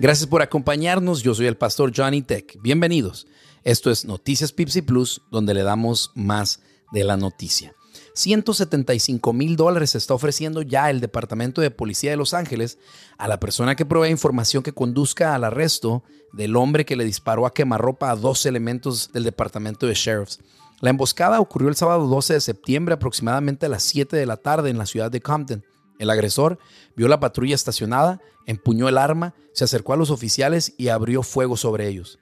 Gracias por acompañarnos. Yo soy el pastor Johnny Tech. Bienvenidos. Esto es Noticias Pipsy Plus, donde le damos más de la noticia. 175 mil dólares está ofreciendo ya el Departamento de Policía de Los Ángeles a la persona que provee información que conduzca al arresto del hombre que le disparó a quemarropa a dos elementos del Departamento de Sheriffs. La emboscada ocurrió el sábado 12 de septiembre aproximadamente a las 7 de la tarde en la ciudad de Compton. El agresor vio la patrulla estacionada, empuñó el arma, se acercó a los oficiales y abrió fuego sobre ellos.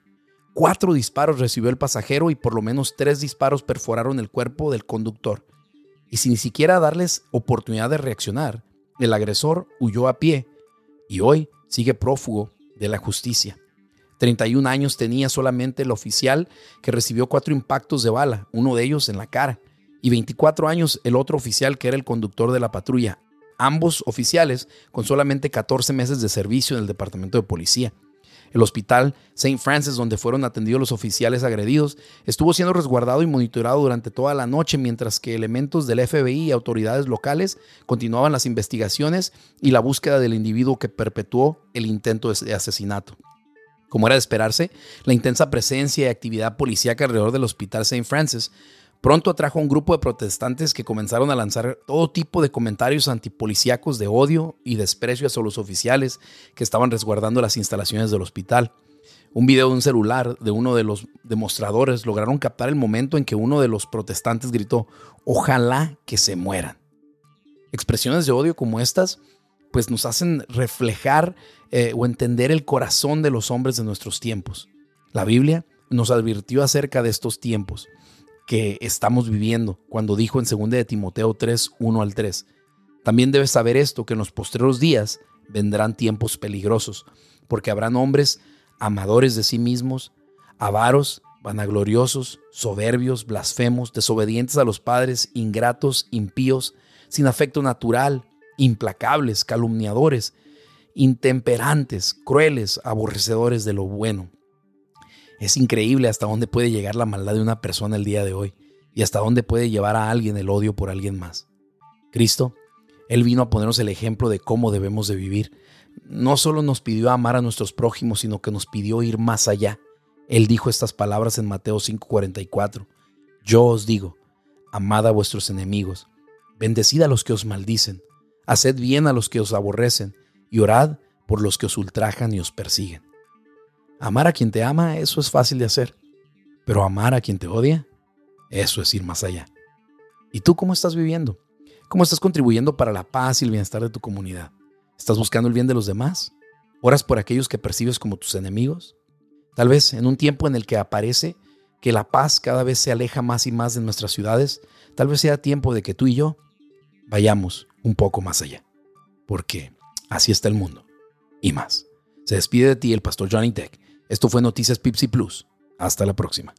Cuatro disparos recibió el pasajero y por lo menos tres disparos perforaron el cuerpo del conductor. Y sin ni siquiera darles oportunidad de reaccionar, el agresor huyó a pie y hoy sigue prófugo de la justicia. 31 años tenía solamente el oficial que recibió cuatro impactos de bala, uno de ellos en la cara, y 24 años el otro oficial que era el conductor de la patrulla, ambos oficiales con solamente 14 meses de servicio en el Departamento de Policía. El hospital St. Francis, donde fueron atendidos los oficiales agredidos, estuvo siendo resguardado y monitoreado durante toda la noche, mientras que elementos del FBI y autoridades locales continuaban las investigaciones y la búsqueda del individuo que perpetuó el intento de asesinato. Como era de esperarse, la intensa presencia y actividad policíaca alrededor del Hospital St. Francis pronto atrajo a un grupo de protestantes que comenzaron a lanzar todo tipo de comentarios antipolicíacos de odio y desprecio hacia los oficiales que estaban resguardando las instalaciones del hospital. Un video de un celular de uno de los demostradores lograron captar el momento en que uno de los protestantes gritó, ojalá que se mueran. Expresiones de odio como estas pues nos hacen reflejar eh, o entender el corazón de los hombres de nuestros tiempos. La Biblia nos advirtió acerca de estos tiempos que estamos viviendo cuando dijo en 2 de Timoteo 3, 1 al 3. También debes saber esto, que en los postreros días vendrán tiempos peligrosos, porque habrán hombres amadores de sí mismos, avaros, vanagloriosos, soberbios, blasfemos, desobedientes a los padres, ingratos, impíos, sin afecto natural, implacables, calumniadores, intemperantes, crueles, aborrecedores de lo bueno. Es increíble hasta dónde puede llegar la maldad de una persona el día de hoy y hasta dónde puede llevar a alguien el odio por alguien más. Cristo, Él vino a ponernos el ejemplo de cómo debemos de vivir. No solo nos pidió amar a nuestros prójimos, sino que nos pidió ir más allá. Él dijo estas palabras en Mateo 5:44. Yo os digo, amad a vuestros enemigos, bendecid a los que os maldicen, haced bien a los que os aborrecen y orad por los que os ultrajan y os persiguen. Amar a quien te ama, eso es fácil de hacer, pero amar a quien te odia, eso es ir más allá. ¿Y tú cómo estás viviendo? ¿Cómo estás contribuyendo para la paz y el bienestar de tu comunidad? ¿Estás buscando el bien de los demás? ¿Oras por aquellos que percibes como tus enemigos? Tal vez en un tiempo en el que aparece que la paz cada vez se aleja más y más de nuestras ciudades, tal vez sea tiempo de que tú y yo vayamos un poco más allá. Porque así está el mundo. Y más. Se despide de ti el pastor Johnny Tech. Esto fue Noticias Pipsy Plus. Hasta la próxima.